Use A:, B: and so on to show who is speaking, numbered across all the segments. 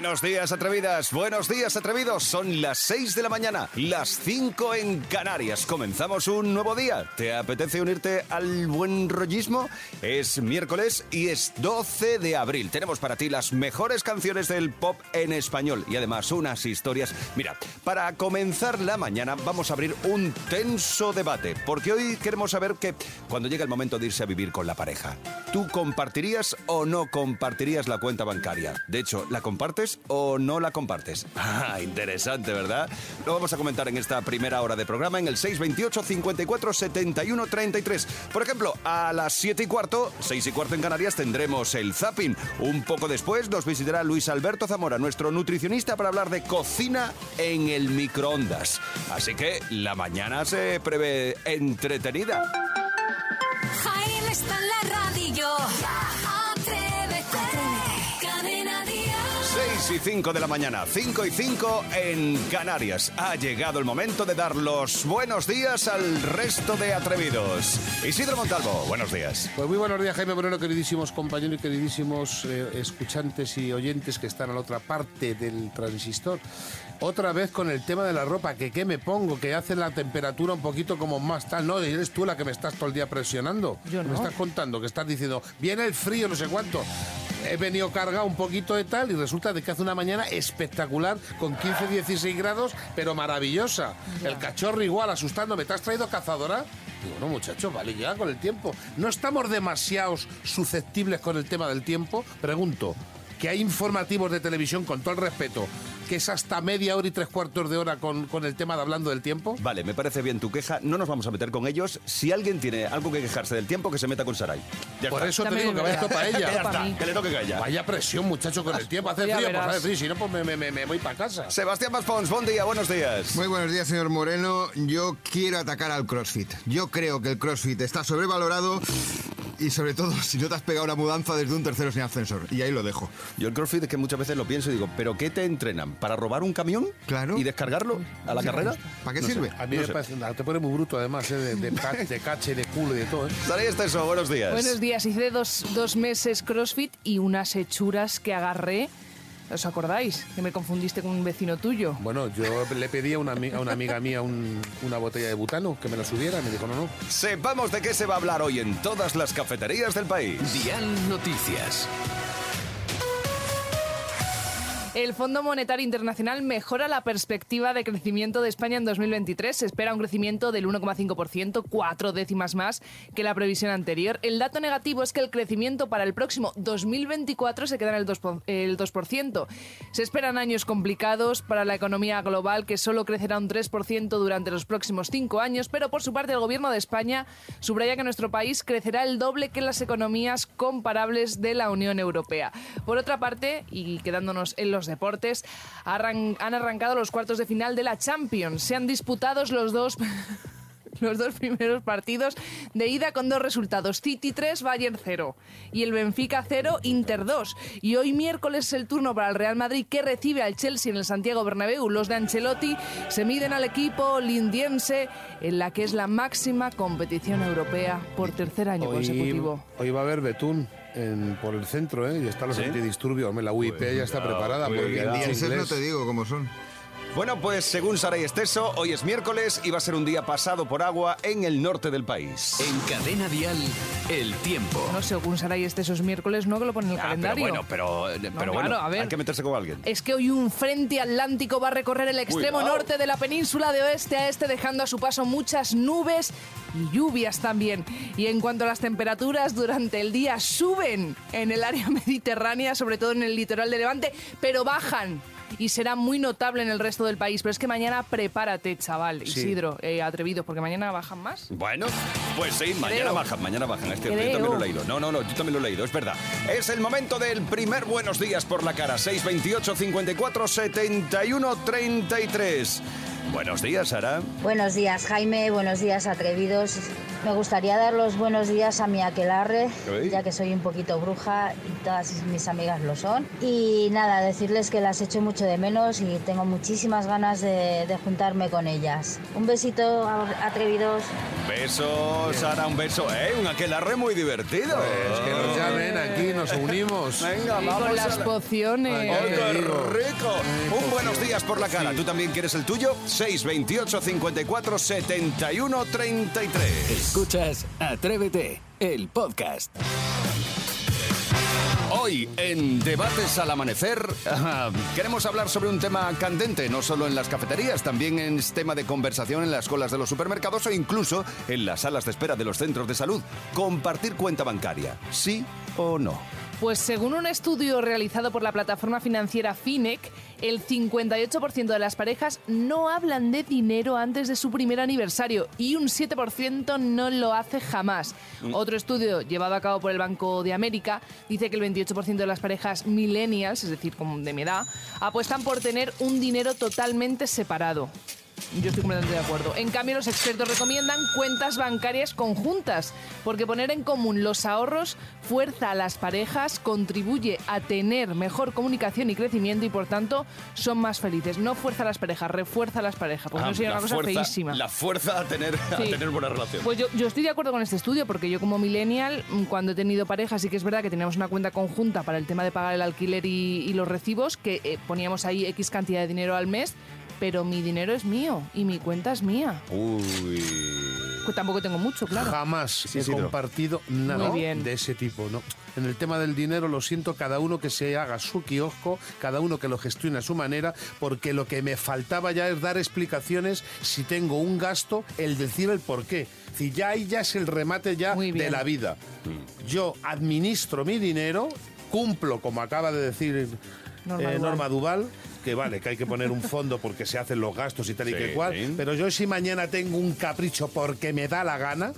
A: Buenos días, atrevidas. Buenos días, atrevidos. Son las 6 de la mañana, las 5 en Canarias. Comenzamos un nuevo día. ¿Te apetece unirte al buen rollismo? Es miércoles y es 12 de abril. Tenemos para ti las mejores canciones del pop en español y además unas historias. Mira, para comenzar la mañana vamos a abrir un tenso debate, porque hoy queremos saber que cuando llega el momento de irse a vivir con la pareja, ¿tú compartirías o no compartirías la cuenta bancaria? De hecho, ¿la compartes o no la compartes? Ah, interesante, ¿verdad? Lo vamos a comentar en esta primera hora de programa en el 628 54 71 33. Por ejemplo, a las 7 y cuarto, 6 y cuarto en Canarias, tendremos el zapping. Un poco después nos visitará Luis Alberto Zamora, nuestro nutricionista, para hablar de cocina en el microondas. Así que la mañana se prevé entretenida.
B: Jaime está en la radio.
A: 6 y 5 de la mañana, 5 y 5 en Canarias. Ha llegado el momento de dar los buenos días al resto de atrevidos. Isidro Montalvo, buenos días.
C: Pues muy buenos días, Jaime Moreno, queridísimos compañeros y queridísimos eh, escuchantes y oyentes que están a la otra parte del transistor. Otra vez con el tema de la ropa, que qué me pongo, que hace la temperatura un poquito como más tal. No, eres tú la que me estás todo el día presionando.
D: Yo
C: Me estás contando, que estás diciendo, viene el frío, no sé cuánto. He venido cargado un poquito de tal y resulta de que hace una mañana espectacular con 15, 16 grados, pero maravillosa. El cachorro igual asustándome. ¿Te has traído cazadora? Digo, no, muchachos, vale, ya con el tiempo. ¿No estamos demasiados susceptibles con el tema del tiempo? Pregunto, que hay informativos de televisión, con todo el respeto, que es hasta media hora y tres cuartos de hora con, con el tema de hablando del tiempo.
A: Vale, me parece bien tu queja. No nos vamos a meter con ellos. Si alguien tiene algo que quejarse del tiempo, que se meta con Saray. Ya
C: Por
A: está.
C: eso te
D: También
C: digo que vaya esto para ella.
A: Ya está, que le toque calla.
C: Vaya presión, muchacho, con el tiempo. Hace
D: Ya
C: frío, pues
D: verás.
C: hace frío. Si no, pues me, me- me- me voy para casa.
A: Sebastián Maspons, buen día, buenos días.
E: Muy buenos días, señor Moreno. Yo quiero atacar al CrossFit. Yo creo que el CrossFit está sobrevalorado y sobre todo si no te has pegado una mudanza desde un tercero sin ascensor. Y ahí lo dejo.
A: Yo el CrossFit es que muchas veces lo pienso y digo, ¿pero qué te entrenan? ¿Para robar un camión?
E: Claro.
A: ¿Y descargarlo a la carrera?
E: ¿Para qué
A: No sé.
E: sirve?
C: A mí
A: No
C: me
A: sé.
C: parece, te pone muy bruto además, ¿eh? de, de, de cache, de culo y de todo. ¿eh?
A: Saray Esteso, buenos días.
D: Buenos días. Hice dos, dos meses CrossFit y unas hechuras que agarré. ¿Os acordáis? Que me confundiste con un vecino tuyo.
C: Bueno, yo le pedí a una, ami- a una amiga mía un- una botella de butano que me la subiera. Me dijo, no, no.
A: Sepamos de qué se va a hablar hoy en todas las cafeterías del país.
F: Dial Noticias.
D: El Fondo Monetario Internacional mejora la perspectiva de crecimiento de España en 2023. Se espera un crecimiento del 1,5%, cuatro décimas más que la previsión anterior. El dato negativo es que el crecimiento para el próximo 2024 se queda en el 2%. po- el 2%. Se esperan años complicados para la economía global, que solo crecerá un 3% durante los próximos cinco años, pero por su parte el Gobierno de España subraya que nuestro país crecerá el doble que las economías comparables de la Unión Europea. Por otra parte, y quedándonos en los deportes, arran- han arrancado los cuartos de final de la Champions. Se han disputado los dos... Los dos primeros partidos de ida con dos resultados, City 3, Bayern 0 y el Benfica 0, Inter 2. Y hoy miércoles es el turno para el Real Madrid que recibe al Chelsea en el Santiago Bernabéu. Los de Ancelotti se miden al equipo lindiense en la que es la máxima competición europea por tercer año consecutivo.
C: hoy va a haber betún en- por el centro, ¿eh? Y están los
A: ¿Sí?
C: antidisturbios. Hombre, La UIP ya está preparada porque el día
E: Ese no
C: inglés...
E: te digo cómo son.
A: Bueno, pues según Saray Esteso, hoy es miércoles y va a ser un día pasado por agua en el norte del país.
F: En Cadena Dial, el tiempo.
D: No, según Saray, este esos miércoles no que lo pone en el
A: Ah, pero
D: calendario.
A: bueno, pero, pero bueno,
D: claro, a ver.
A: hay que meterse con alguien.
D: Es que hoy un frente atlántico va a recorrer el extremo norte de la península de oeste a este, dejando a su paso muchas nubes y lluvias también. Y en cuanto a las temperaturas, durante el día suben en el área mediterránea, sobre todo en el litoral de Levante, pero bajan. Y será muy notable en el resto del país. Pero es que mañana prepárate, chaval,
C: Sí.
D: Isidro, eh, atrevido, porque mañana bajan más.
A: Bueno, pues sí, mañana
D: Creo.
A: bajan, mañana bajan. Este, yo también lo he leído. No, no, no, yo también lo he leído, es verdad. Es el momento del primer buenos días por la cara. 628 54 71 33. Buenos días, Sara.
G: Buenos días, Jaime. Buenos días, atrevidos. Me gustaría dar los buenos días a mi aquelarre, ya que soy un poquito bruja y todas mis amigas lo son. Y nada, decirles que las echo mucho de menos y tengo muchísimas ganas de, de juntarme con ellas. Un besito, a- atrevidos.
A: Besos, Ana, un beso. ¿Eh? Un aquelarre muy divertido.
C: Es que nos llamen aquí, nos unimos.
A: Venga, vamos
D: con
A: a
D: las
A: la-
D: pociones.
C: Ay,
A: ¡Ay, qué rico! Un buenos días por la cara. ¿Tú también quieres el tuyo? 628 54 71 33.
F: Escuchas Atrévete, el podcast.
A: Hoy en Debates al Amanecer queremos hablar sobre un tema candente, no solo en las cafeterías, también es tema de conversación en las colas de los supermercados o incluso en las salas de espera de los centros de salud. Compartir cuenta bancaria, ¿sí o no?
D: Pues según un estudio realizado por la plataforma financiera Finec, el 58% de las parejas no hablan de dinero antes de su primer aniversario y un 7% no lo hace jamás. Otro estudio llevado a cabo por el Banco de América dice que el 28% de las parejas millennials, es decir, como de mi edad, apuestan por tener un dinero totalmente separado. Yo estoy completamente de acuerdo. En cambio, los expertos recomiendan cuentas bancarias conjuntas, porque poner en común los ahorros fuerza a las parejas, contribuye a tener mejor comunicación y crecimiento y, por tanto, son más felices. No fuerza a las parejas, refuerza a las parejas, porque
A: Ah,
D: no sería
A: la
D: una cosa
A: fuerza-
D: feísima.
A: La fuerza a tener, a tener buena relación.
D: Pues yo, yo estoy de acuerdo con este estudio porque yo como millennial, mm, cuando he tenido pareja, sí que es verdad que teníamos una cuenta conjunta para el tema de pagar el alquiler y, y los recibos, que eh, poníamos ahí X cantidad de dinero al mes, pero mi dinero es mío y mi cuenta es mía.
A: Uy.
D: Pues tampoco tengo mucho, claro.
C: Jamás he compartido nada de ese tipo, ¿no? En el tema del dinero lo siento, cada uno que se haga su kiosco, cada uno que lo gestione a su manera, porque lo que me faltaba ya es dar explicaciones si tengo un gasto, el decir el por qué. Si ya ahí ya es el remate ya de la vida. Yo administro mi dinero, cumplo, como acaba de decir
D: Norma
C: eh,
D: Duval.
C: Norma Duval, que vale, que hay que poner un fondo porque se hacen los gastos y tal y
A: Sí.
C: que cual, pero yo si mañana tengo un capricho porque me da la gana,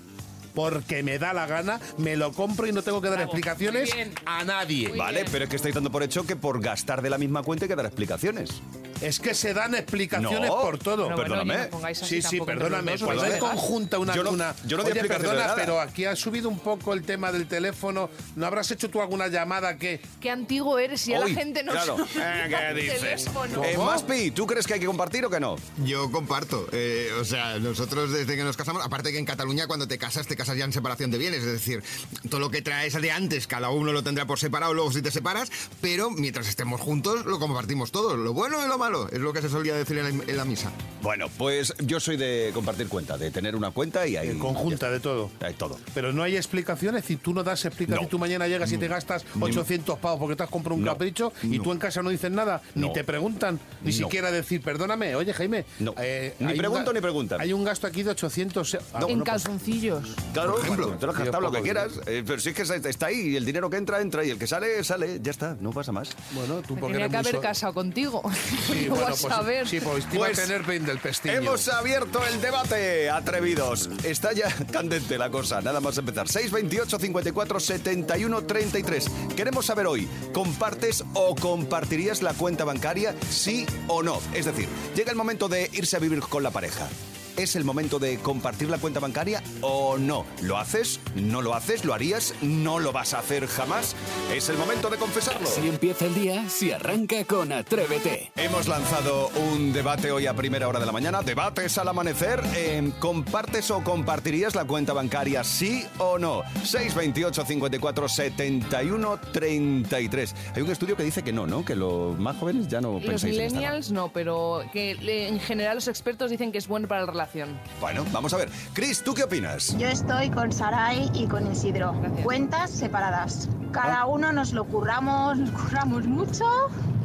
C: porque me da la gana, me lo compro y no tengo que dar
D: Bravo.
C: explicaciones a nadie.
D: Muy
A: Vale,
D: bien.
A: pero es que estáis dando por hecho que por gastar de la misma cuenta hay que dar explicaciones.
C: Es que se dan explicaciones
A: No,
C: por todo.
D: Pero bueno,
A: perdóname.
D: pongáis así
C: Sí, sí,
D: tampoco entre los
C: perdóname.
D: dos,
C: Cuando
D: a pegar.
C: conjunta una...
A: Yo no-
C: una-
A: yo no di
C: Oye,
A: explicaciones de
C: perdona,
A: nada.
C: pero aquí ha subido un poco el tema del teléfono. ¿No habrás hecho tú alguna llamada que...
D: Qué antiguo eres y ya
A: Uy,
D: la gente no
A: claro.
D: sabe
A: Eh, ¿qué
D: el
A: dices?
D: teléfono.
A: Eh, Maspi, ¿tú crees que hay que compartir o que no?
E: Yo comparto. Eh, o sea, nosotros desde que nos casamos, aparte que en Cataluña cuando te casas, te casas ya en separación de bienes. Es decir, todo lo que traes de antes, cada uno lo tendrá por separado luego si te separas, pero mientras estemos juntos lo compartimos todos. Lo bueno y lo malo, es lo que se solía decir en la, en la misa.
A: Bueno, pues yo soy de compartir cuenta, de tener una cuenta y ahí...
C: En conjunta de todo.
A: Hay todo.
C: Pero no hay explicaciones, si tú no das explicaciones,
A: No.
C: tú mañana llegas y te gastas 800 pavos porque te has comprado un
A: No.
C: capricho y
A: No.
C: tú en casa no dices nada, ni te preguntan, ni
A: No.
C: siquiera decir, perdóname, oye Jaime.
A: No.
C: eh,
A: Ni
C: un
A: pregunto ni preguntan.
C: Hay un gasto aquí de 800... Ah,
D: en
C: pues-
D: calzoncillos.
A: Claro,
E: Por ejemplo.
A: te lo has gastado lo que quieras, eh, pero si es que está- ahí y el dinero que entra, entra y el que sale, sale, ya está, no pasa más.
C: Bueno, tú porque
D: tenía que haber casado contigo.
C: Sí,
D: No
C: bueno, pues,
D: a ver.
C: sí, pues te
A: Pues
C: iba a tener pein del pestillo.
A: Hemos abierto el debate, atrevidos. Está ya candente la cosa, nada más empezar. 628 54 71 33. Queremos saber hoy, ¿compartes o compartirías la cuenta bancaria, sí o no? Es decir, llega el momento de irse a vivir con la pareja. ¿Es el momento de compartir la cuenta bancaria o no? ¿Lo haces? ¿No lo haces? ¿Lo harías? ¿No lo vas a hacer jamás? Es el momento de confesarlo.
F: Si empieza el día, si arranca con Atrévete.
A: Hemos lanzado un debate hoy a primera hora de la mañana. Debates al amanecer. Eh, ¿Compartes o compartirías la cuenta bancaria, sí o no? 628 54 71 33. Hay un estudio que dice que no, ¿no? Que los más jóvenes ya no
D: Los
A: pensáis en esta, ¿no?
D: millennials no, pero que le- en general los expertos dicen que es bueno para la relación.
A: Bueno, vamos a ver. Chris, ¿tú qué opinas?
H: Yo estoy con Sarai y con Isidro.
D: Gracias.
H: Cuentas separadas. Cada uno nos lo curramos, nos curramos mucho,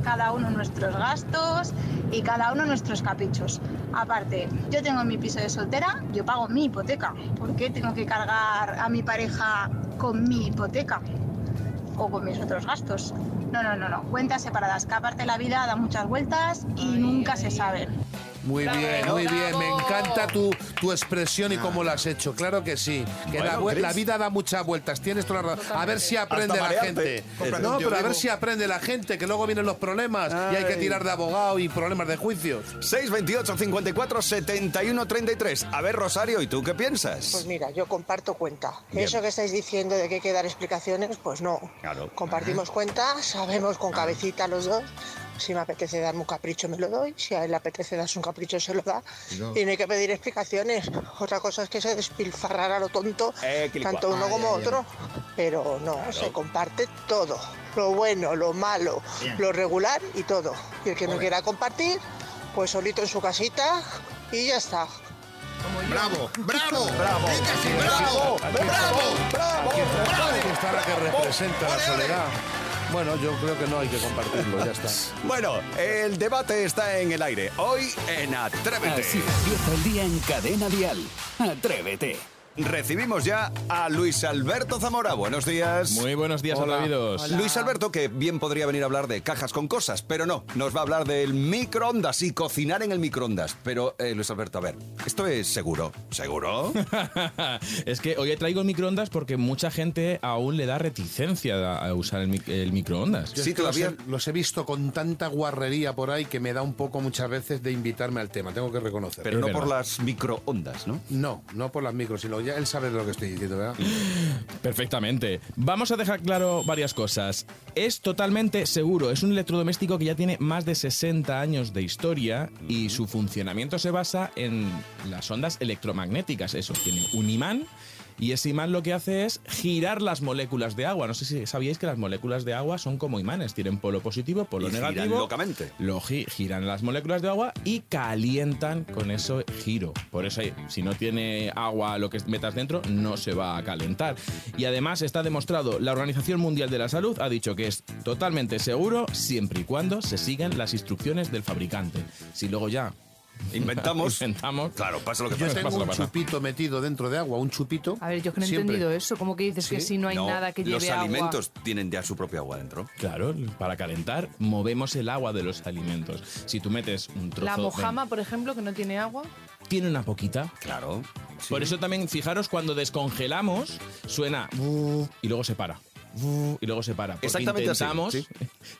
H: cada uno nuestros gastos y cada uno nuestros caprichos. Aparte, yo tengo mi piso de soltera, yo pago mi hipoteca. ¿Por qué tengo que cargar a mi pareja con mi hipoteca? O con mis otros gastos. No, no, no, no. Cuentas separadas, que aparte la vida da muchas vueltas y nunca se sabe.
C: Muy bien, muy bien. Me encanta tu, tu expresión y cómo lo has hecho. Claro que sí. Que la,
A: Bueno,
C: vida da muchas vueltas. Tienes toda la razón. A ver si aprende la gente. No, pero a ver si aprende la gente, que luego vienen los problemas y hay que tirar de abogado y problemas de juicios.
A: 628 54 71 33. A ver, Rosario, ¿y tú qué piensas?
I: Pues mira, yo comparto cuenta. Eso que estáis diciendo de que hay que dar explicaciones, pues no.
A: Claro.
I: Compartimos cuenta, sabemos con cabecita los dos. Si me apetece darme un capricho, me lo doy. Si a él le apetece darse un capricho, se lo da.
E: No.
I: Y no hay que pedir explicaciones. Otra cosa es que se despilfarrar a lo tonto,
A: Eh,
I: tanto uno
E: Ay,
I: como otro. Pero no, se comparte todo. Lo bueno, lo malo, lo regular y todo. Y el que no quiera compartir, pues solito en su casita y ya está.
E: ¡Bravo! ¡Bravo! ¡Bravo! sí, bravo! ¡Bravo! ¡Bravo!
C: Aquí está la que representa la soledad. Bueno, yo creo que no hay que compartirlo, ya está.
A: Bueno, el debate está en el aire. Hoy en Atrévete.
F: Así empieza el día en Cadena Dial. Atrévete.
A: Recibimos ya a Luis Alberto Zamora. Buenos días.
J: Muy buenos días,
C: Hola.
J: atrevidos.
A: Luis Alberto, que bien podría venir a hablar de cajas con cosas, pero no, nos va a hablar del microondas y cocinar en el microondas. Pero, eh, Luis Alberto, a ver, ¿esto es seguro? ¿Seguro?
J: es que hoy traigo el microondas porque mucha gente aún le da reticencia a usar el, mic- el microondas.
C: Yo
A: Sí,
C: es que los
A: todavía-
C: he, los he visto con tanta guarrería por ahí que me da un poco muchas veces de invitarme al tema, tengo que reconocer.
A: Pero
J: Es
A: no por las microondas, ¿no?
C: No, no por las micros, sino ya él sabe de lo que estoy diciendo, ¿verdad?
J: Perfectamente. Vamos a dejar claro varias cosas. Es totalmente seguro, es un electrodoméstico que ya tiene más de 60 años de historia y su funcionamiento se basa en las ondas electromagnéticas. Eso, tiene un imán y ese imán lo que hace es girar las moléculas de agua. No sé si sabíais que las moléculas de agua son como imanes, tienen polo positivo, polo
A: Y giran
J: negativo.
A: locamente.
J: Lo gi- giran las moléculas de agua y calientan con ese giro. Por eso, eh, si no tiene agua lo que metas dentro, no se va a calentar. Y además está demostrado, la Organización Mundial de la Salud ha dicho que es totalmente seguro siempre y cuando se sigan las instrucciones del fabricante. Si luego ya
A: Inventamos.
J: inventamos,
A: Claro, pasa lo que
C: Yo
A: pasa.
C: tengo
J: pasa,
C: un
J: pasa.
C: chupito metido dentro de agua, un chupito.
D: A ver, yo que no he
C: siempre.
D: entendido eso. ¿Cómo que dices que si no hay
A: No,
D: nada que lleve
A: los
D: agua?
A: alimentos tienen ya su propia agua dentro.
J: Claro, para calentar movemos el agua de los alimentos. Si tú metes un trozo
D: La
J: de-
D: mojama, por ejemplo, que no tiene agua.
J: tiene una poquita,
A: Claro.
J: Por eso también, fijaros, cuando descongelamos, suena "bu", y luego se para. Y luego se para. Porque
A: Exactamente así,
J: intentamos,
A: sí.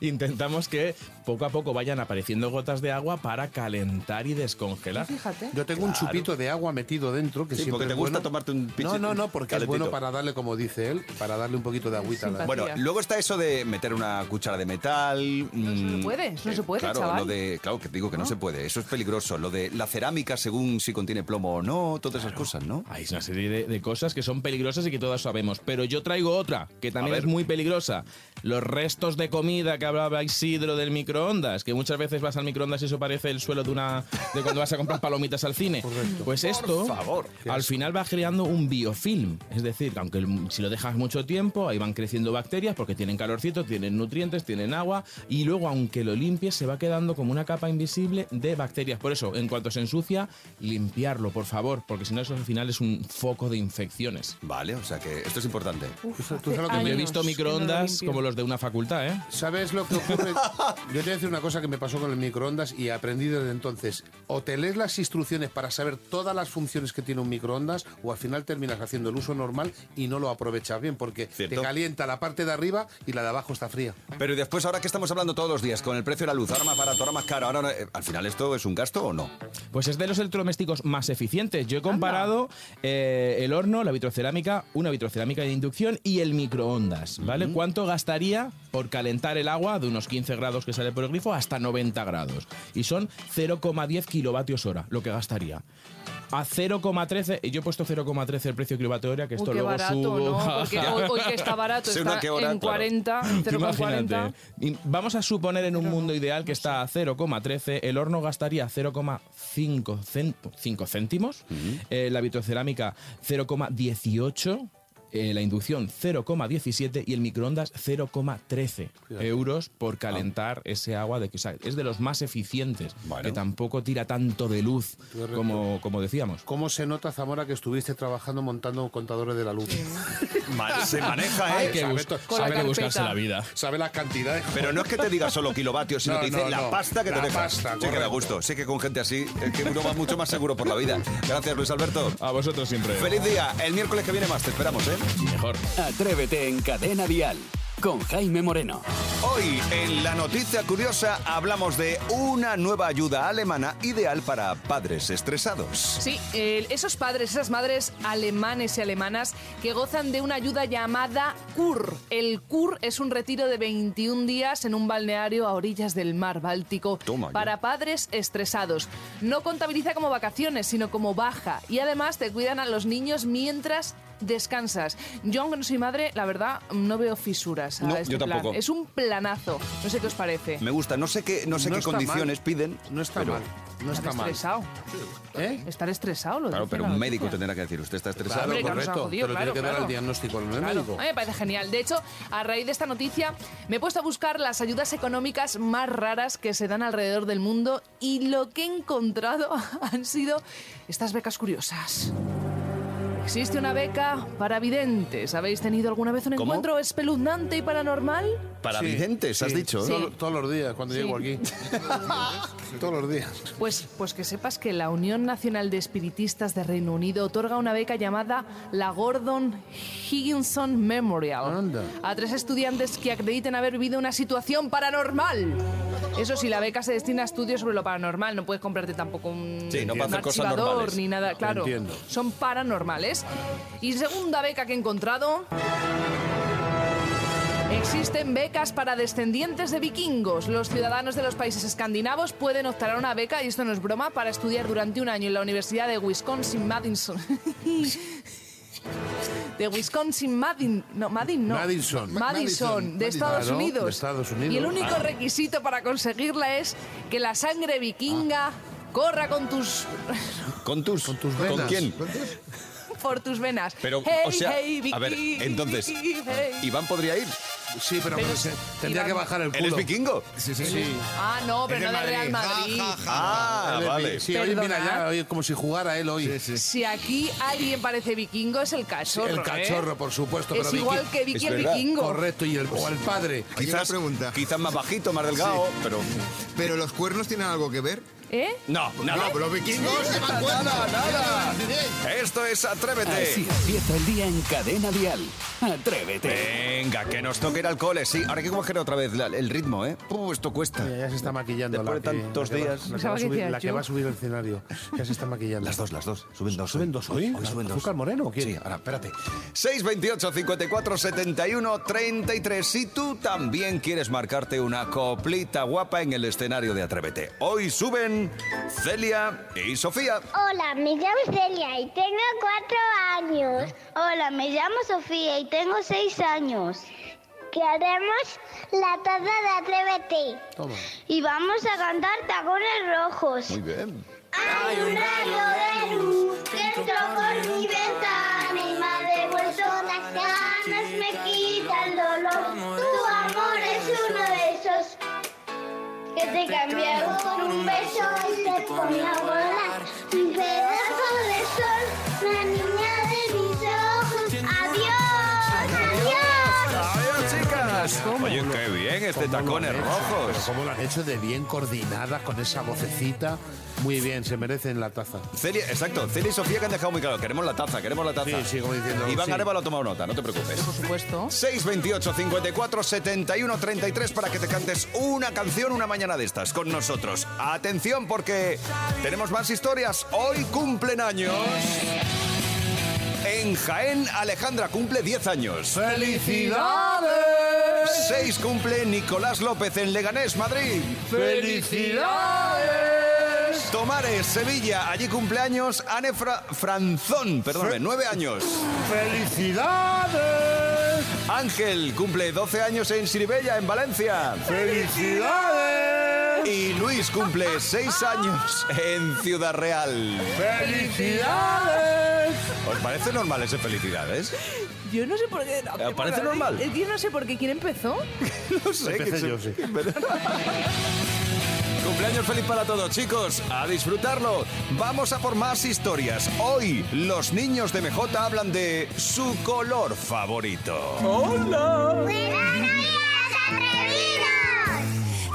J: intentamos que poco a poco vayan apareciendo gotas de agua para calentar y descongelar.
D: Fíjate.
C: Yo tengo un chupito de agua metido dentro que
A: Sí,
C: siempre
A: porque te
C: es
A: gusta
C: bueno.
A: tomarte un
C: No,
A: pichi-
C: no, no, porque es bueno para darle, como dice él, para darle un poquito de agüita. a la-
D: Simpatía.
A: Bueno, luego está eso de meter una cuchara de metal. No
D: se puede, eso no se puede,
A: claro,
D: chaval.
A: Lo de, claro, que digo que no. se puede. Eso es peligroso. Lo de la cerámica, según si contiene plomo o no, todas esas cosas, ¿no?
J: Hay una serie de, de cosas que son peligrosas y que todas sabemos. Pero yo traigo otra, que también. Es muy peligrosa. Los restos de comida que hablaba Isidro del microondas, que muchas veces vas al microondas y eso parece el suelo de una de cuando vas a comprar palomitas al cine. Pues esto,
A: favor.
J: al final va creando un biofilm. Es decir, que aunque el- si lo dejas mucho tiempo, ahí van creciendo bacterias porque tienen calorcito, tienen nutrientes, tienen agua y luego aunque lo limpies se va quedando como una capa invisible de bacterias. Por eso, en cuanto se ensucia, limpiarlo, por favor, porque si no eso al final es un foco de infecciones.
A: Vale, o sea que esto es importante.
D: Uf,
C: Tú- sabes lo que me
J: visto microondas como los de una facultad, ¿eh?
C: ¿Sabes lo que ocurre? Yo te voy a decir una cosa que me pasó con el microondas y aprendí desde entonces. O te lees las instrucciones para saber todas las funciones que tiene un microondas o al final terminas haciendo el uso normal y no lo aprovechas bien porque
A: Cierto.
C: te calienta la parte de arriba y la de abajo está fría.
A: Pero y después, ahora que estamos hablando todos los días con el precio de la luz, ahora más barato, ahora más caro, ahora no- eh, al final esto es un gasto o no?
J: Pues es de los electrodomésticos más eficientes. Yo he comparado eh, el horno, la vitrocerámica, una vitrocerámica de inducción y el microondas, ¿vale? ¿Cuánto gastaría por calentar el agua de unos 15 grados que sale por el grifo hasta 90 grados? Y son 0,10 kilovatios hora lo que gastaría. A 0,13, y yo he puesto 0,13 el precio kilovatio hora, que esto
D: Uy, qué
J: luego
D: barato,
J: subo,
D: ¿no? Porque hoy, hoy que está barato, está
A: qué hora,
D: en
A: claro.
D: 40, en
J: Tú
D: 0,40.
J: Imagínate. Y Vamos a suponer en un mundo ideal que está a 0,13, el horno gastaría 0,5 cén- cinco céntimos, eh, la vitrocerámica 0,18 eh, la inducción 0,17 y el microondas 0,13 euros por calentar ese agua. De que, o sea, es de los más eficientes, que tampoco tira tanto de luz como, como decíamos.
C: ¿Cómo se nota, Zamora, que estuviste trabajando montando contadores de la luz?
A: Se maneja,
J: Hay
A: ¿eh?
J: que,
C: sabe
J: sabe
D: la
J: que buscarse la vida.
C: Sabe las cantidades.
A: Pero no es que te diga solo kilovatios, sino
C: No,
A: que dice
C: no,
A: la
C: no.
A: pasta que te
C: La
A: deja.
C: pasta,
A: sí que da gusto. Sí que con gente así es que uno va mucho más seguro por la vida. Gracias, Luis Alberto.
J: A vosotros siempre.
A: Feliz día. El miércoles que viene más. Te esperamos, ¿eh?
J: Mejor.
F: Atrévete en Cadena Dial con Jaime Moreno.
A: Hoy, en la noticia curiosa, hablamos de una nueva ayuda alemana ideal para padres estresados.
D: Sí, eh, esos padres, esas madres alemanes y alemanas que gozan de una ayuda llamada CUR. El CUR es un retiro de 21 días en un balneario a orillas del mar Báltico
A: Toma ya.
D: para padres estresados. No contabiliza como vacaciones, sino como baja. Y además te cuidan a los niños mientras descansas. Yo, aunque no soy madre, la verdad, no veo fisuras a
A: No,
D: este
A: yo
D: plan.
A: tampoco.
D: Es un planazo. No sé qué os parece.
A: Me gusta. No sé qué, no sé
C: No
A: qué
C: está
A: condiciones
C: mal.
A: piden.
C: No está
A: pero-
C: mal. No está
D: Estar
C: mal.
D: estresado.
C: ¿Eh?
D: Estar estresado, lo
A: Claro, pero un
D: noticia.
A: médico tendrá que decir, usted está estresado.
C: Claro, correcto.
D: jodido,
C: pero
D: claro,
C: tiene que dar
D: claro.
C: el diagnóstico
D: Claro,
C: médico.
D: a mí me parece genial. De hecho, a raíz de esta noticia, me he puesto a buscar las ayudas económicas más raras que se dan alrededor del mundo y lo que he encontrado han sido estas becas curiosas. Existe una beca para videntes. ¿Habéis tenido alguna vez un
A: ¿Cómo?
D: encuentro espeluznante y paranormal?
A: Para
C: Sí,
A: videntes, has
C: sí.
A: dicho.
D: Sí.
C: Todo- Todos los días, cuando
D: Sí.
C: llego aquí. Todos los días.
D: Pues, pues que sepas que la Unión Nacional de Espiritistas de Reino Unido otorga una beca llamada la Gordon Higginson Memorial
C: Anda.
D: a tres estudiantes que acrediten haber vivido una situación paranormal. Eso sí, la beca se destina a estudios sobre lo paranormal. No puedes comprarte tampoco un,
A: Sí, no para
D: un
A: hacer cosas
D: archivador
A: normales.
D: ni nada. Claro,
C: Entiendo.
D: son paranormales. Y segunda beca que he encontrado. Existen becas para descendientes de vikingos. Los ciudadanos de los países escandinavos pueden optar a una beca, y esto no es broma, para estudiar durante un año en la Universidad de Wisconsin-Madison. de Wisconsin-Madison. No, Madin, no.
C: Madison.
D: Madison,
C: Madison.
D: de Estados
C: Claro,
D: Unidos.
C: de Estados Unidos.
D: Y el único
C: Ah.
D: requisito para conseguirla es que la sangre vikinga corra con tus
A: Con tus.
C: Con tus
A: ¿Con quién?
D: Por tus venas.
A: Pero,
D: Hey,
A: o sea,
D: hey,
A: a ver,
D: Vicky,
A: entonces,
D: Vicky, hey.
A: Iván podría ir.
C: Sí, pero,
D: Pero-
C: se- tendría
D: Iván-
C: que bajar el culo.
A: ¿Eres vikingo?
E: Sí, sí,
C: Sí.
D: Ah, no, pero
E: Es de
D: no de Real
E: Madrid. Ja, ja, ja.
A: Ah,
C: es
A: vale.
C: Sí, oye, mira ya, oye, como si jugara él hoy.
E: Sí, sí.
D: Si aquí alguien parece vikingo es el cachorro.
C: El cachorro,
D: ¿eh?
C: por supuesto.
D: Es
C: pero Vicky-
D: igual que Vicky
A: es
D: el vikingo.
C: Correcto, y el, o el padre.
E: Una pregunta.
A: Quizás más bajito, más delgado, pero.
E: ¿Pero los cuernos tienen algo que ver?
D: ¿Eh?
A: No, nada.
E: No, pero los vikingos.
A: Nada, nada. Esto es Atrévete.
F: Así empieza el día en Cadena Dial. Atrévete.
A: Venga, que nos toque ir al cole, sí. Ahora hay que coger otra vez la- el ritmo, ¿eh? Uh, esto cuesta.
C: Mira, ya se está maquillando.
A: Después
C: la
A: de
C: que-
A: tantos
C: la que va-
A: días.
C: La que, va, a subir, la que
D: yo.
C: va a subir al escenario. Ya se está maquillando.
A: Las dos, las dos. Suben dos.
C: ¿Suben dos hoy?
A: Hoy suben dos.
C: ¿Azúcar moreno o quién?
A: Sí, ahora, espérate. 628 54 71 33. Si tú también quieres marcarte una coplita guapa en el escenario de Atrévete. Hoy suben Celia y Sofía.
K: Hola, me llamo Celia y tengo cuatro años. Hola, me llamo Sofía y tengo seis años. Que haremos la taza de Atrévete.
C: Toma.
K: Y vamos a cantar tacones rojos.
A: Muy bien.
K: Hay un rayo de luz que entró por mi ventana que te cambia por un beso y te pone a volar. Un pedazo de sol, la niña
A: Oye, qué bien este
C: ¿Cómo lo
A: tacones
C: hecho?
A: rojos.
C: Pero ¿Cómo lo han hecho de bien coordinadas con esa vocecita? Muy bien, se merecen la taza.
A: Celia, exacto, Celia y Sofía que han dejado muy claro, queremos la taza, queremos la taza.
C: Sí, sí, como diciendo,
A: Iván
C: sí.
A: Arevalo ha tomado nota, no te preocupes.
D: Por supuesto.
A: 628 54 71 33 para que te cantes una canción una mañana de estas con nosotros. Atención porque tenemos más historias. Hoy cumplen años. En Jaén, Alejandra cumple 10 años.
C: ¡Felicidades!
A: 6 cumple Nicolás López en Leganés, Madrid.
C: ¡Felicidades!
A: Tomares, Sevilla, allí cumpleaños Anne Fra- Franzón, perdóname, 9 años.
C: ¡Felicidades!
A: Ángel cumple 12 años en Siribella, en Valencia.
C: ¡Felicidades!
A: Y Luis cumple 6 años en Ciudad Real.
C: ¡Felicidades!
A: ¿Os parece normal ese felicidades?
D: Yo no sé por qué. no,
A: ¿Eh, parece normal?
D: Es que yo no sé por qué. ¿Quién empezó?
A: No sé.
C: Empecé
A: que se-
C: yo, sí.
A: Cumpleaños feliz para todos, chicos. A disfrutarlo. Vamos a por más historias. Hoy, los niños de MJ hablan de su color favorito. ¡Hola!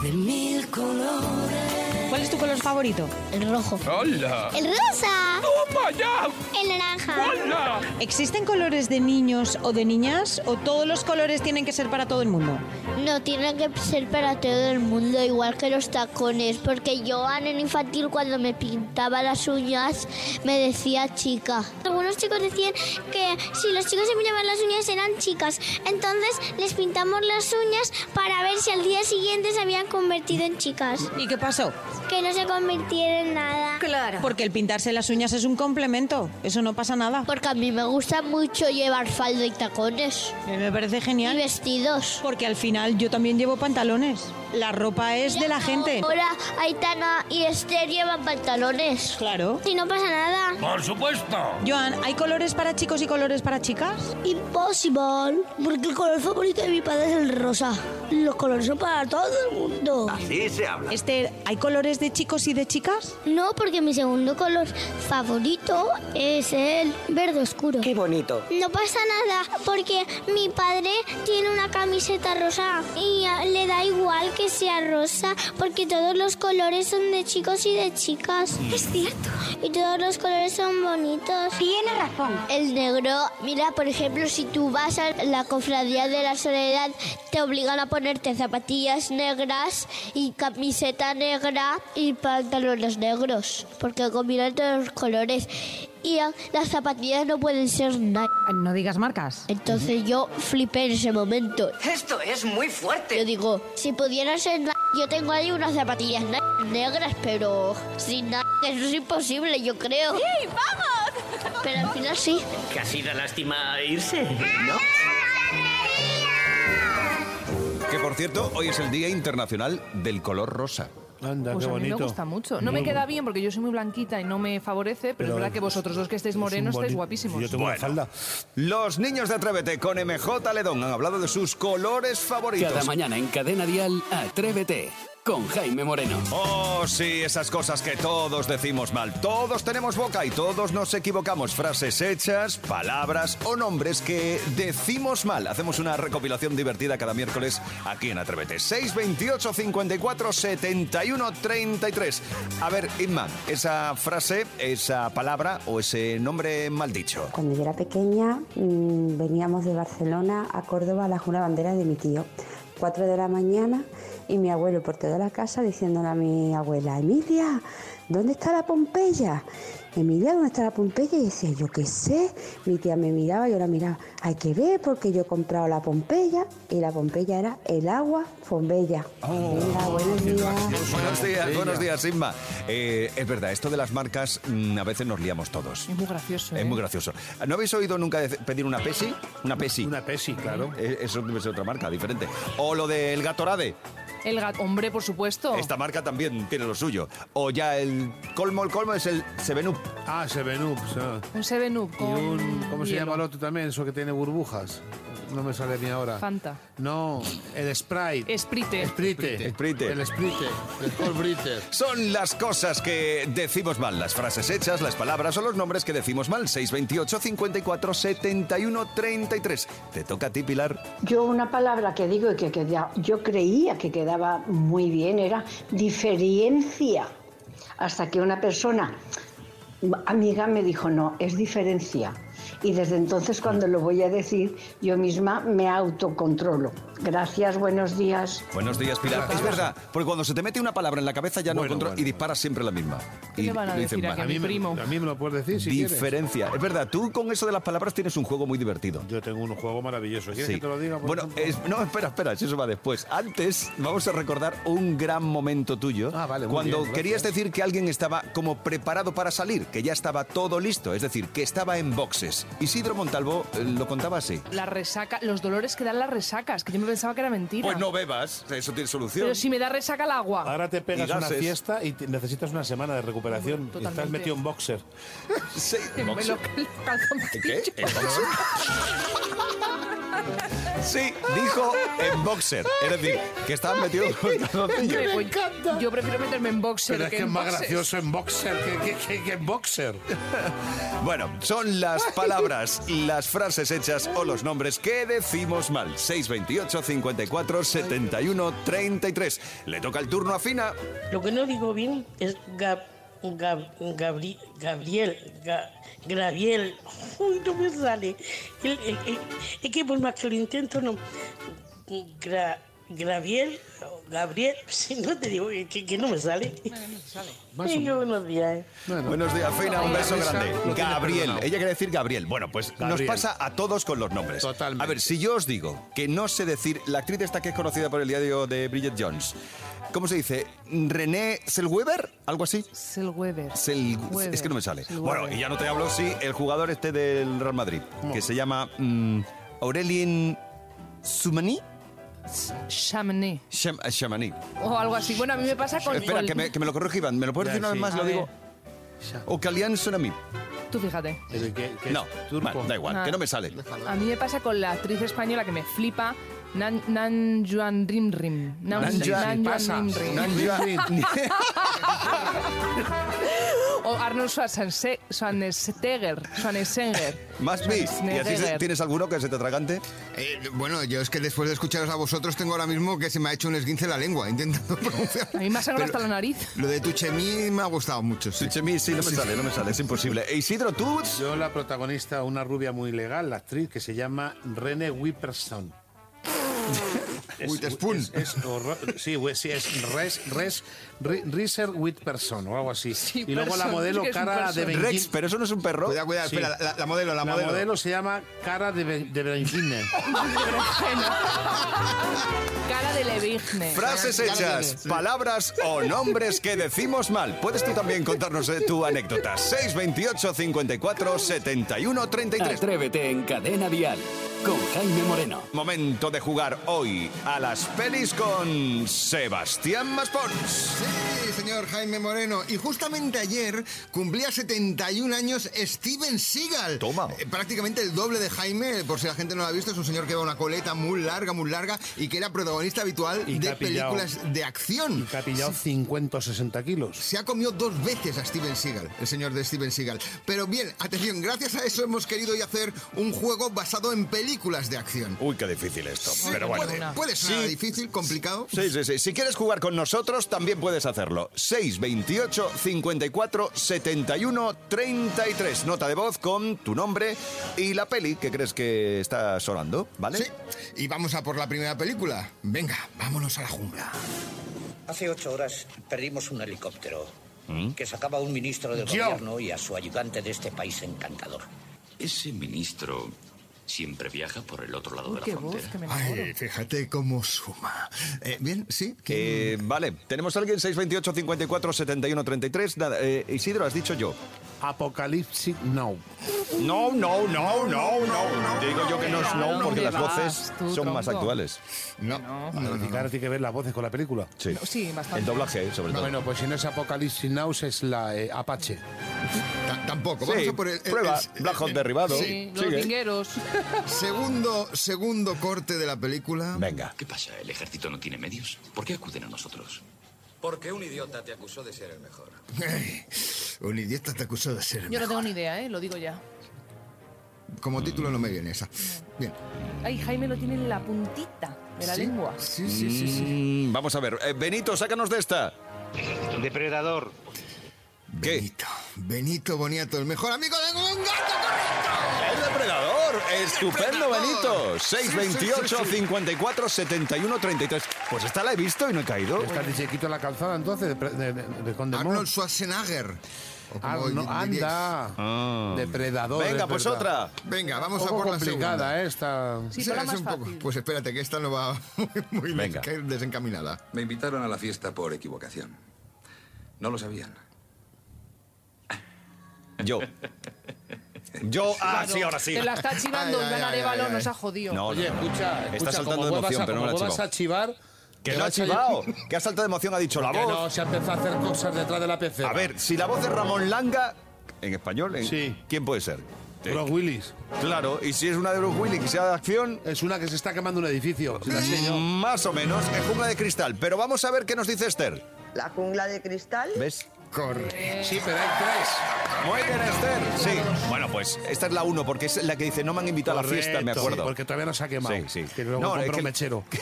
B: De mil colores.
L: ¿Cuál es tu color favorito?
K: El rojo.
J: ¡Hola!
K: El rosa.
J: ¡Toma ya!
K: El naranja.
J: ¡Hola!
L: ¿Existen colores de niños o de niñas o todos los colores tienen que ser para todo el mundo?
K: No, tiene que ser para todo el mundo, igual que los tacones, porque yo en el infantil cuando me pintaba las uñas me decía chica. Algunos chicos decían que si los chicos se pintaban las uñas eran chicas, entonces les pintamos las uñas para ver si al día siguiente se habían convertido en chicas.
L: ¿Y qué pasó?
K: Que no se convirtieron en nada.
B: Claro.
L: Porque el pintarse las uñas es un complemento, eso no pasa nada.
K: Porque a mí me gusta mucho llevar falda y tacones.
L: Me parece
K: Y
L: genial.
K: vestidos.
L: Porque al final yo también llevo pantalones. La ropa es de la gente.
K: Ahora Aitana y Esther llevan pantalones.
L: Claro.
K: Y no pasa nada.
J: ¡Por supuesto!
L: Joan, ¿hay colores para chicos y colores para chicas?
K: Imposible. Porque el color favorito de mi padre es el rosa. Los colores son para todo el mundo.
F: Así se habla.
L: Esther, ¿hay colores de chicos y de chicas?
K: No, porque mi segundo color favorito es el verde oscuro.
F: Qué bonito.
K: No pasa nada, porque mi padre tiene una camiseta rosa y le da igual que sea rosa, porque todos los colores son de chicos y de chicas. Es cierto. Y todos los colores son bonitos.
B: Tiene razón.
K: El negro, mira, por ejemplo, si tú vas a la cofradía de la soledad, te obligan a ponerte zapatillas negras y camiseta negra y pantalones negros, porque combinan todos los colores. Y las zapatillas no pueden ser Nike.
L: No digas marcas.
K: Entonces yo flipé en ese momento.
F: Esto es muy
K: Yo
F: fuerte.
K: digo, si pudiera ser Nike, yo tengo ahí unas zapatillas negras, pero sin Nike eso es imposible, yo creo. ¡Sí, vamos! Pero al final sí.
F: Casi da lástima irse, ¿no?
A: Que por cierto, hoy es el Día Internacional del Color Rosa.
C: Anda,
D: Pues
C: qué
D: a mí
C: bonito.
D: me gusta mucho. No me queda bien porque yo soy muy blanquita y no me favorece, pero,
C: Pero
D: es verdad que vosotros los que estáis
C: Es
D: morenos estáis
C: boni-
D: guapísimos.
C: Yo tengo una falda.
A: Los niños de Atrévete con MJ Ledón han hablado de sus colores favoritos.
F: Cada mañana en Cadena Dial, Atrévete con Jaime Moreno.
A: Oh, sí, esas cosas que todos decimos mal. Todos tenemos boca y todos nos equivocamos. Frases hechas, palabras o nombres que decimos mal. Hacemos una recopilación divertida cada miércoles aquí en Atrévete. 628 54 71 33. A ver, Inma, esa frase, esa palabra o ese nombre mal dicho.
M: Cuando yo era pequeña mm, veníamos de Barcelona a Córdoba a la Bandera de mi tío. Cuatro de la mañana y mi abuelo por toda la casa diciéndole a mi abuela, Emilia, ¿dónde está la Pompeya? Emilia, ¿dónde está la Pompeya? Y decía, yo qué sé. Mi tía me miraba, yo la miraba, hay que ver porque yo he comprado la Pompeya y la Pompeya era el agua Fombella. Venga, buenos días.
A: Buenos días, buenos días, Inma. Eh, es verdad, esto de las marcas mm, a veces nos liamos todos.
D: Es muy gracioso.
A: Es
D: ¿eh?
A: muy gracioso. ¿No habéis oído nunca pedir una Pepsi? Una Pepsi.
C: Una Pepsi, claro.
A: Eh, Eso debe ser otra marca, diferente. O lo del Gatorade.
D: El gato, hombre, por supuesto.
A: Esta marca también tiene lo suyo. O ya el colmo, el colmo es el Seven Up.
C: Ah, Seven Up. sí.
D: Un 7-Up
C: Y
D: con
C: un, ¿cómo se
D: hielo.
C: llama el otro también? Eso que tiene burbujas. No me sale ni ahora.
D: Fanta.
C: No, el Sprite.
D: Sprite.
C: Sprite.
A: Sprite.
C: El Sprite. El Cold.
A: Son las cosas que decimos mal, las frases hechas, las palabras o los nombres que decimos mal. 628 54 71 33. Te toca a ti, Pilar.
N: Yo una palabra que digo y que queda- yo creía que quedaba muy bien era diferencia. Hasta que una persona amiga me dijo, no, es diferencia. Y desde entonces cuando lo voy a decir, yo misma me autocontrolo. Gracias, buenos días.
A: Buenos días, Pilar. Es verdad, porque cuando se te mete una palabra en la cabeza ya no
C: Bueno,
A: controla
C: bueno.
A: y disparas siempre la misma.
D: ¿Qué
A: y
D: le van a decir a mi
C: me-
D: primo?
C: a mí me lo puedes decir si quieres.
A: Diferencia. Es verdad, tú con eso de las palabras tienes un juego muy divertido.
C: Yo tengo un juego maravilloso. ¿Quieres
A: Sí.
C: que te lo diga? por
A: Bueno, es- no, espera, espera, si eso va después. Antes vamos a recordar un gran momento tuyo.
C: Ah, vale,
A: cuando
C: bien,
A: querías decir que alguien estaba como preparado para salir, que ya estaba todo listo, es decir, que estaba en boxes. Isidro Montalvo eh, lo contaba así.
D: La resaca, los dolores que dan las resacas, que yo me pensaba que era mentira.
A: Pues no bebas, eso tiene solución.
D: Pero si me da resaca el agua.
C: Ahora te pegas una fiesta y te- necesitas una semana de recuperación. y estás metido en boxer.
A: Sí,
D: lo-
A: boxer. ¿Qué? ¿En boxer? Sí, dijo en boxer. Es decir, que estaban metidos con calzoncillos.
D: Hombre, pues, Yo prefiero meterme en boxer
C: Pero es
D: que,
C: que es
D: en
C: más gracioso en boxer que, que- que- que en boxer.
A: Bueno, son las palabras, las frases hechas o los nombres que decimos mal. 628 54 71 33. Le toca el turno a Fina.
O: Lo que no digo bien es Gab- Gab- Gabri- Gabriel, Ga- Graviel. Uy, no me sale. El- el- el- es que por más que lo intento, no. Gra- Graviel, Gabriel, si no te digo que, que no me sale. Buenos días. eh.
A: Buenos días, Fina, un beso grande. Gabriel, ella quiere decir Gabriel. Bueno, pues nos pasa a todos con los nombres.
C: Totalmente.
A: A ver, si yo os digo que no sé decir, la actriz esta que es conocida por el diario de Bridget Jones, ¿cómo se dice? ¿René Selweber? ¿Algo así?
D: Selweber.
A: Sel-. Es que no me sale.
D: Selweber.
A: Bueno, y ya no te hablo, sí, el jugador este del Real Madrid, que se llama mm, Aurelien Soumani.
D: Chamonix.
A: Cham- eh, Chamani.
D: O algo así. Bueno, a mí me pasa con...
A: Espera,
D: con-
A: que me, que me lo corrija Iván. ¿Me lo puedes decir una vez
C: sí.
A: más?
D: A
A: Lo
D: ver.
A: digo. O Kalian Sonami.
D: Tú fíjate.
C: Que- que
A: No,
C: turco.
A: da igual,
D: Ah.
A: que no me sale.
D: A mí me pasa con la actriz española que me flipa, Nan, Nan Juan Rim Rim. Nan,
A: Nan Juan-
D: Nan
C: pasa.
D: Juan Rim Rim.
A: Nan Juan-
D: O Arnold Schwarzenegger. Schwarzenegger.
A: Más B. ¿Y a ti
D: Schwarzenegger.
A: tienes alguno que se te atragante?
E: Eh, bueno, yo es que después de escucharos a vosotros tengo ahora mismo que se me ha hecho un esguince en la lengua intentando pronunciar.
D: A mí me ha sangrado hasta la nariz.
E: Lo de Tuchemí me ha gustado mucho. Sí.
A: Chemi, sí, no me sale, no me sale, es imposible. E Isidro, tú.
C: Yo la protagonista, una rubia muy legal, la actriz, que se llama Rene Wipperson.
E: Witherspoon.
C: Es, es horror- sí, we- sí, es Res, Res, Ri- Riser Witperson o algo así.
D: Sí,
C: y luego la
D: person,
C: modelo
D: sí es
C: cara de
D: person.
A: Rex, pero eso no es un perro.
E: Cuidado, cuidado,
C: Sí.
E: espera, la, la modelo, la,
C: La
E: modelo.
C: modelo se llama cara de, de Benjine.
D: Cara de Levigne.
A: Frases hechas, palabras o nombres que decimos mal. Puedes tú también contarnos eh, tu anécdota. 628 54 71 33.
F: Atrévete en Cadena Dial con Jaime Moreno.
A: Momento de jugar hoy a las pelis con Sebastián Maspons.
E: Sí, señor Jaime Moreno. Y justamente ayer cumplía 71 años Steven Seagal.
A: Toma.
E: Eh, prácticamente el doble de Jaime, por si la gente no lo ha visto, es un señor que lleva una coleta muy larga, muy larga y que era protagonista habitual
C: Y
E: de películas de acción.
C: Que ha pillado 50 o 60 kilos.
E: Se ha comido dos veces a Steven Seagal, el señor de Steven Seagal. Pero bien, atención, gracias a eso hemos querido hoy hacer un juego basado en películas de acción.
A: Uy, qué difícil esto. Pero bueno.
E: Puede, puede sonar difícil, complicado.
A: Sí, sí, sí. Si quieres jugar con nosotros, también puedes hacerlo. 628 54 71 33. Nota de voz con tu nombre y la peli que crees que está sonando, ¿vale?
E: Sí, y vamos a por la primera película. Venga, vámonos a la jungla.
P: Hace ocho horas perdimos un helicóptero
A: ¿Mm?
P: que sacaba a un ministro del
C: Yo.
P: gobierno y a su ayudante de este país encantador.
Q: Ese ministro siempre viaja por el otro lado
D: Uy,
Q: de la
D: qué voz,
Q: frontera.
D: que me.
E: Ay, fíjate cómo suma. Eh, bien, sí.
A: Eh, vale, tenemos a alguien 628 54 71 33. Nada, eh, Isidro, has dicho yo.
C: Apocalyptic Now.
A: No, no, no, no, no. Digo yo que no es no porque
D: ¿Dónde
A: las voces son más actuales.
E: No,
D: No.
E: no, no, no.
C: Ahora tiene que ver las voces con la película.
A: Sí.
D: Sí, bastante.
A: El doblaje, sobre todo.
C: Bueno, pues si no es Apocalyptic Now, es la eh, Apache.
E: Ta- tampoco.
A: Sí,
E: Vamos a por el, el-
A: prueba.
E: el-
A: Black Hawk derribado.
D: Sí, los
A: Sigue.
D: vingueros.
E: Segundo, segundo corte de la película.
A: Venga.
Q: ¿Qué pasa? ¿El ejército no tiene medios? ¿Por qué acuden a nosotros?
R: Porque un idiota te acusó de ser el mejor.
E: Ay, un idiota te acusó de ser. el
D: Yo no
E: mejor.
D: tengo ni idea, ¿eh? Lo digo ya.
E: Como título no me viene esa. Bien.
D: Ay, Jaime lo tiene en la puntita de la
E: Sí,
D: lengua.
E: Sí, sí, sí, sí.
A: Mm, vamos a ver. Eh, Benito, sácanos de esta.
P: Depredador.
A: ¿Qué?
E: Benito, Benito Boniato, el mejor amigo de un gato,
A: El depredador. Estupendo. Benito.
E: Sí,
A: 628
E: sí, sí, sí.
A: 54 71 33. Pues esta la he visto y no he caído.
C: ¿Está de chiquito en la calzada entonces? ¿De, de, de?
E: Arnold Schwarzenegger.
C: Anda.
A: Ah.
C: Depredador.
A: Venga,
C: es
A: pues
C: verdad.
A: otra.
E: Venga,
C: Un
E: vamos a por la
C: complicada,
E: segunda.
C: Esta...
D: Sí, más
E: un poco.
D: fácil.
E: Pues espérate, que esta no va muy, muy
A: Venga.
E: que es desencaminada.
R: Me invitaron a la fiesta por equivocación. No lo sabían.
A: Yo. Yo, ah, sí, ahora sí.
D: Te la está chivando
A: Ay,
D: Iván
A: ay,
D: Arevalo, nos ha jodido.
A: No,
C: Oye,
A: no, no.
C: escucha,
A: Está
C: escucha,
A: saltando
C: como
A: de
C: vuelvas
A: emoción,
C: a-
A: pero no la ha
C: vuelvas
A: chivado.
C: a chivar...
A: Que
C: te
A: no ha
C: vas a-
A: chivado, que ha saltado de emoción, ha dicho la
C: Que
A: voz.
C: no, se ha empezado a hacer cosas detrás de la pecera.
A: A ver, si la voz de Ramón Langa, en español, en- ¿quién puede ser?
C: Bruce Willis.
A: Claro, y si es una de Bruce Willis que sea de acción...
C: Es una que se está quemando un edificio. si la sé yo.
A: Más o menos, en jungla de cristal. Pero vamos a ver qué nos dice Esther.
S: La jungla de cristal.
A: ¿Ves?
C: Sí, pero hay tres.
A: Muy bien, Esther. Sí. Bueno, pues esta es la uno, porque es la que dice no me han invitado a la fiesta, me
C: Correcto,
A: acuerdo.
C: Porque todavía no se ha quemado.
A: Sí, sí.
C: Que luego
A: No, es que-
C: un mechero.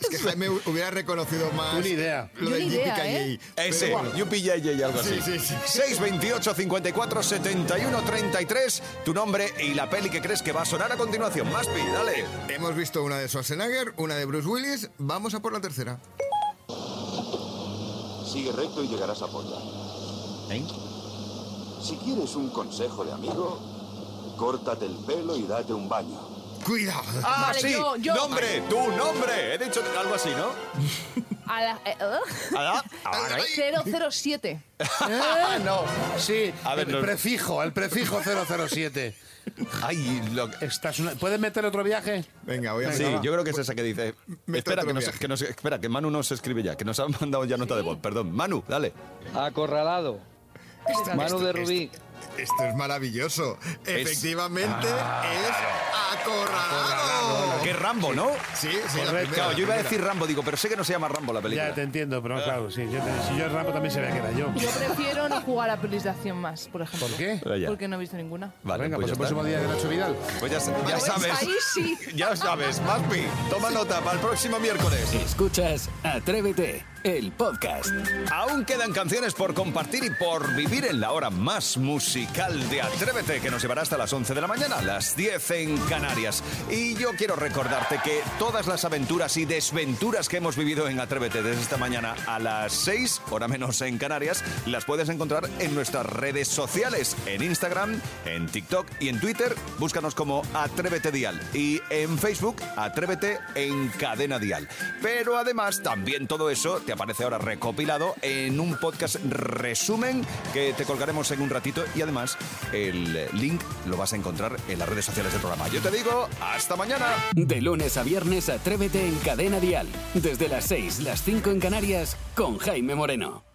E: Es que Jaime hubiera reconocido más.
C: Una idea.
E: Lo del
D: ¿eh?
A: Ese, Yay, algo así.
E: Sí, sí, sí.
A: 628 54 71 33, tu nombre y la peli que crees que va a sonar a continuación. Maspi, dale.
E: Hemos visto una de Schwarzenegger, una de Bruce Willis. Vamos a por la tercera.
T: Sigue recto y llegarás a Portland.
A: ¿Eh?
T: Si quieres un consejo de amigo, córtate el pelo y date un baño.
E: Cuidado.
A: Ah,
D: Vale,
A: sí.
D: yo- yo-
A: Nombre, tu nombre. He dicho algo así, ¿no?
D: A la, eh, ¿eh?
A: A la- a la-
D: 007.
C: Ah, no. Sí,
A: A ver,
C: el
A: no-
C: prefijo, el prefijo 007.
A: Ay, lo-
C: una- ¿Puedes meter otro viaje?
E: Venga, voy a
A: Sí, yo creo que es esa que dice.
E: Mete
A: Espera
E: otro
A: que, nos,
E: viaje.
A: que nos- espera, que Manu nos escribe ya, que nos ha mandado ya nota de voz. Perdón. Manu, dale.
U: Acorralado. Manu de Rubí.
E: Esto es maravilloso. Efectivamente, es acorralado.
A: Que es Rambo, ¿no?
E: Sí, sí, la
C: Correcto.
E: primera,
A: Claro, yo iba a decir Rambo, digo, pero sé que no se llama Rambo la película.
C: Ya te entiendo, pero claro, sí. yo- si yo el Rambo también se ve que era yo.
D: Yo prefiero no jugar a pelis de acción más, por ejemplo.
C: ¿Por qué?
D: Porque no he visto ninguna.
A: Vale,
C: Venga,
A: pues
C: pues el próximo día de Nacho Vidal.
A: Pues ya, ya
D: Pues
A: sabes.
D: ahí sí.
A: Ya sabes, Maspi. Toma nota para el próximo miércoles.
F: Escuchas Atrévete, el podcast.
A: Aún quedan canciones por compartir y por vivir en la hora más musical de Atrévete, que nos llevará hasta las 11 de la mañana, las 10 en Canarias. Y yo quiero recordarte que todas las aventuras y desventuras que hemos vivido en Atrévete desde esta mañana a las 6, hora menos en Canarias, las puedes encontrar en nuestras redes sociales, en Instagram, en TikTok y en Twitter. Búscanos como Atrévete Dial. Y en Facebook, Atrévete en Cadena Dial. Pero además, también todo eso te aparece ahora recopilado en un podcast resumen que te colgaremos en un ratito. Y además, el link lo vas a encontrar en las redes sociales del programa. Yo te digo, hasta mañana.
F: De lunes a viernes, Atrévete en Cadena Dial. Desde las 6, las 5 en Canarias, con Jaime Moreno.